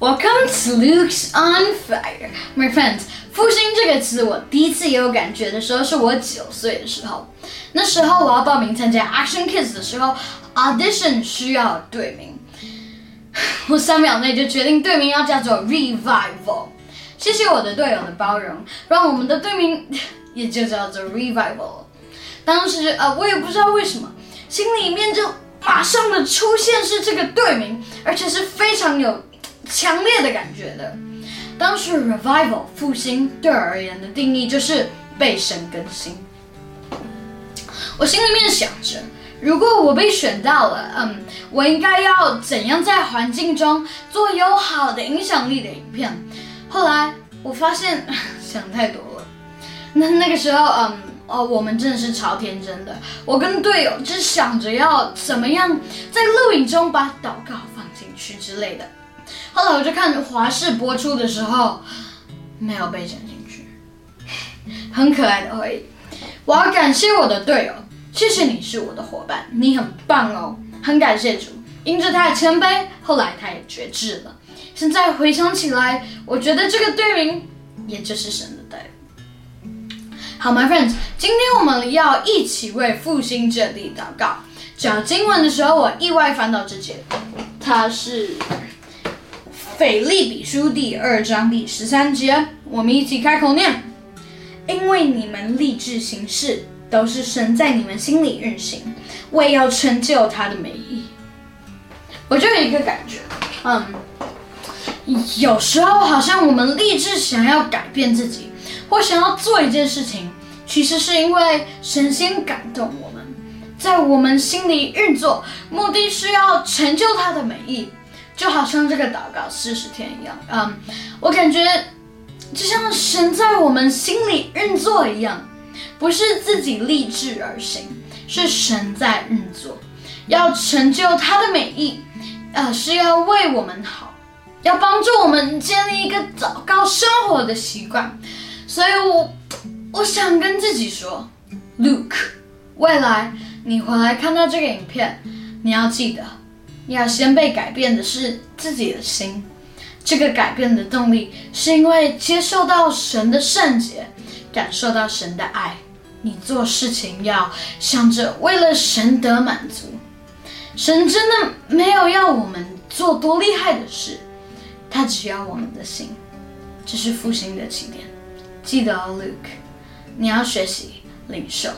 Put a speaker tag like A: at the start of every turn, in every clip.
A: Welcome to Luke's on Fire, my friends. 复兴这个词，我第一次也有感觉的时候，是我九岁的时候。那时候我要报名参加 Action Kids 的时候，audition 需要队名，我三秒内就决定队名要叫做 Revival。谢谢我的队友的包容，让我们的队名也就叫做 Revival。当时呃，我也不知道为什么，心里面就马上的出现是这个队名，而且是非常有强烈的感觉的。当时 Revival 复兴对我而言的定义就是被神更新。我心里面想着，如果我被选到了，嗯，我应该要怎样在环境中做有好的影响力的影片？后来我发现 想太多了。那那个时候，嗯，哦，我们真的是超天真的。我跟队友就想着要怎么样在录影中把祷告放进去之类的。后来我就看华视播出的时候，没有被剪进去，很可爱的回忆。我要感谢我的队友。谢谢你是我的伙伴，你很棒哦，很感谢主，因着他的谦卑，后来他也觉志了。现在回想起来，我觉得这个队名也就是神的带领。好，my friends，今天我们要一起为复兴这地祷告。讲经文的时候，我意外翻到这节，它是腓利比书第二章第十三节，我们一起开口念：因为你们立志行事。都是神在你们心里运行，为要成就他的美意。我就有一个感觉，嗯，有时候好像我们立志想要改变自己，或想要做一件事情，其实是因为神仙感动我们，在我们心里运作，目的是要成就他的美意。就好像这个祷告四十天一样，嗯，我感觉就像神在我们心里运作一样。不是自己立志而行，是神在运作，要成就他的美意，呃，是要为我们好，要帮助我们建立一个祷告生活的习惯。所以，我我想跟自己说，Luke，未来你回来看到这个影片，你要记得，要先被改变的是自己的心，这个改变的动力是因为接受到神的圣洁，感受到神的爱。你做事情要想着为了神得满足，神真的没有要我们做多厉害的事，他只要我们的心，这是复兴的起点。记得哦，Luke，你要学习领受，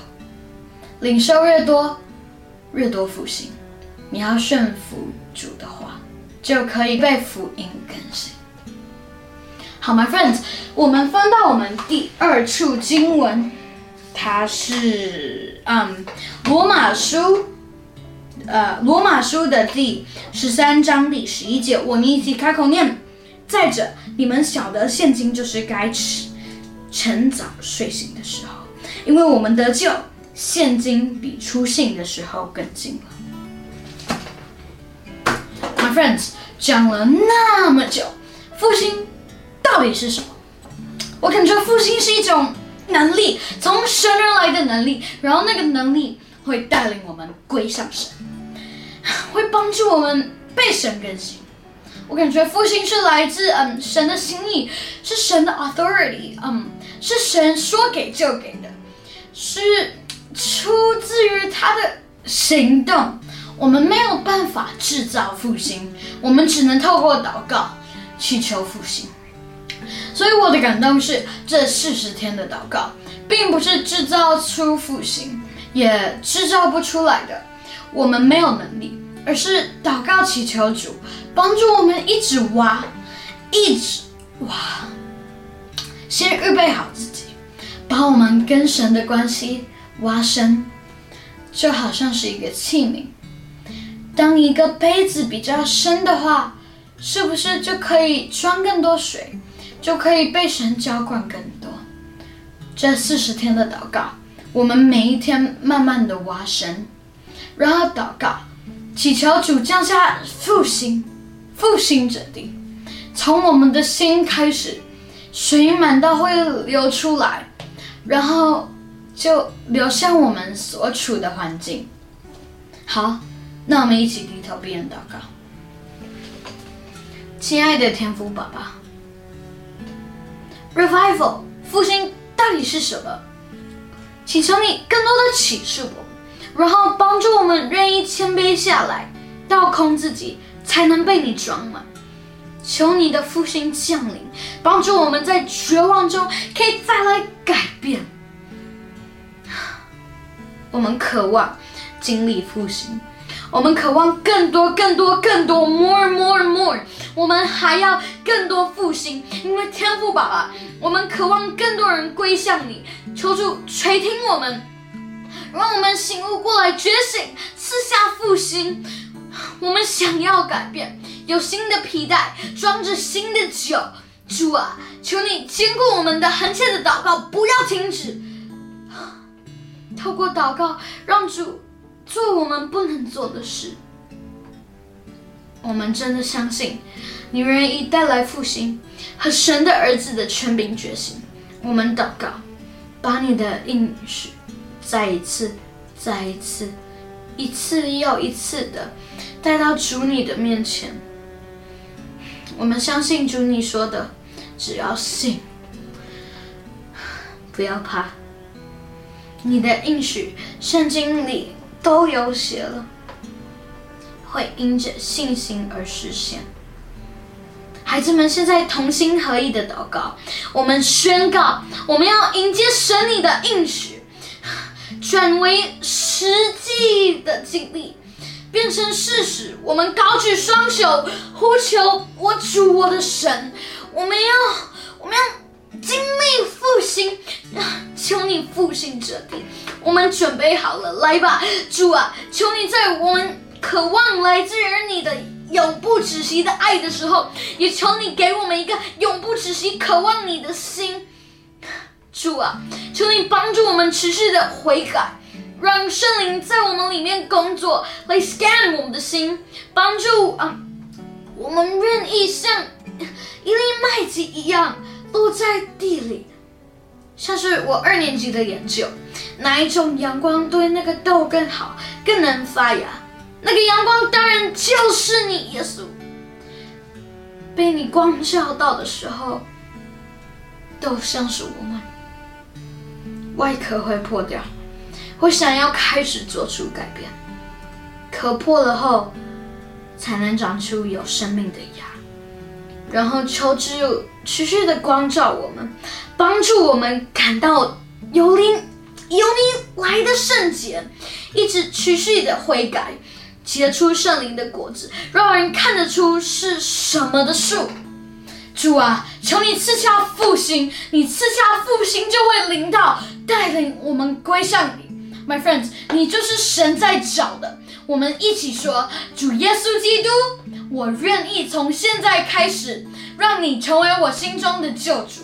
A: 领受越多，越多复兴。你要顺服主的话，就可以被福音更新。好，My friends，我们翻到我们第二处经文。它是嗯，罗马书，呃，罗马书的第十三章第十一节，我们一起开口念。再者，你们晓得现今就是该吃晨早睡醒的时候，因为我们得救，现今比出信的时候更近了。Friends，讲了那么久，复兴到底是什么？我感觉复兴是一种。能力从神而来的能力，然后那个能力会带领我们归向神，会帮助我们被神更新。我感觉复兴是来自嗯神的心意，是神的 authority，嗯是神说给就给的，是出自于他的行动。我们没有办法制造复兴，我们只能透过祷告祈求复兴。所以我的感动是，这四十天的祷告，并不是制造出复兴，也制造不出来的。我们没有能力，而是祷告祈求主帮助我们，一直挖，一直挖，先预备好自己，把我们跟神的关系挖深，就好像是一个器皿。当一个杯子比较深的话，是不是就可以装更多水？就可以被神浇灌更多。这四十天的祷告，我们每一天慢慢的挖深，然后祷告，祈求主降下复兴，复兴之地，从我们的心开始，水满到会流出来，然后就流向我们所处的环境。好，那我们一起低头闭眼祷告。亲爱的天父爸爸，Revival 复兴到底是什么？请求你更多的启示我，然后帮助我们愿意谦卑下来，倒空自己，才能被你装满。求你的复兴降临，帮助我们在绝望中可以再来改变。我们渴望经历复兴，我们渴望更多、更多、更多，more、more、more。我们还要更多复兴，因为天赋爸爸，我们渴望更多人归向你。求主垂听我们，让我们醒悟过来，觉醒，赐下复兴。我们想要改变，有新的皮带，装着新的酒。主啊，求你坚固我们的恳切的祷告，不要停止。透过祷告，让主做我们不能做的事。我们真的相信，你愿意带来复兴和神的儿子的全柄觉醒。我们祷告，把你的应许再一次、再一次、一次又一次的带到主你的面前。我们相信主你说的，只要信，不要怕。你的应许，圣经里都有写了，会因着信心而实现。孩子们，现在同心合意的祷告，我们宣告，我们要迎接神你的应许，转为实际的经历，变成事实。我们高举双手，呼求我主我的神，我们要，我们要。经历复兴，求你复兴这地。我们准备好了，来吧，主啊！求你在我们渴望来自于你的永不止息的爱的时候，也求你给我们一个永不止息渴望你的心。主啊，求你帮助我们持续的悔改，让圣灵在我们里面工作，来 scan 我们的心，帮助啊，我们愿意像一粒麦子一样。落在地里，像是我二年级的研究，哪一种阳光对那个豆更好，更能发芽？那个阳光当然就是你，耶稣。被你光照到的时候，都像是我们，外壳会破掉。我想要开始做出改变，壳破了后，才能长出有生命的芽。然后求主持续的光照我们，帮助我们感到由灵由你来的圣洁，一直持续的悔改，结出圣灵的果子，让人看得出是什么的树。主啊，求你赐下复兴，你赐下复兴就会临到，带领我们归向你。My friends，你就是神在找的。我们一起说，主耶稣基督。我愿意从现在开始，让你成为我心中的救主。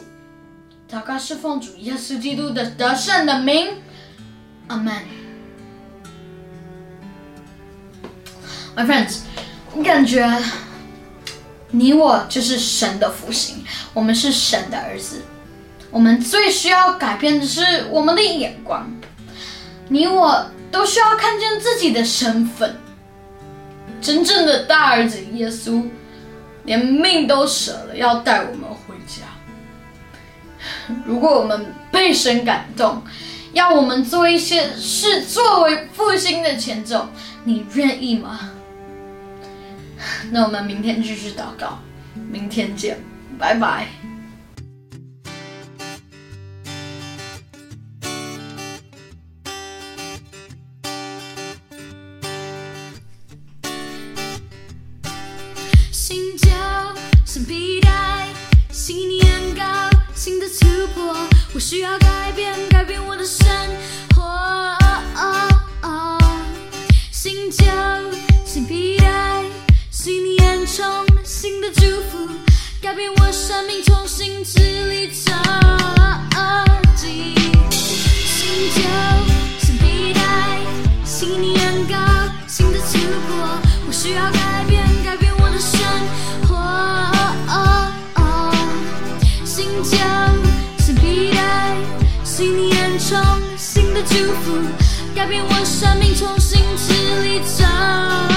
A: 祷告是奉主耶稣基督的得胜的名，阿门。My friends，我感觉你我就是神的福星，我们是神的儿子。我们最需要改变的是我们的眼光，你我都需要看见自己的身份。真正的大儿子耶稣，连命都舍了，要带我们回家。如果我们被神感动，要我们做一些事作为复兴的前奏，你愿意吗？那我们明天继续祷告，明天见，拜拜。需要改变，改变我的生活。新旧新皮带，新烟囱新的祝福，改变我生命，重新支离折进。新旧福，改变我生命，重新支离着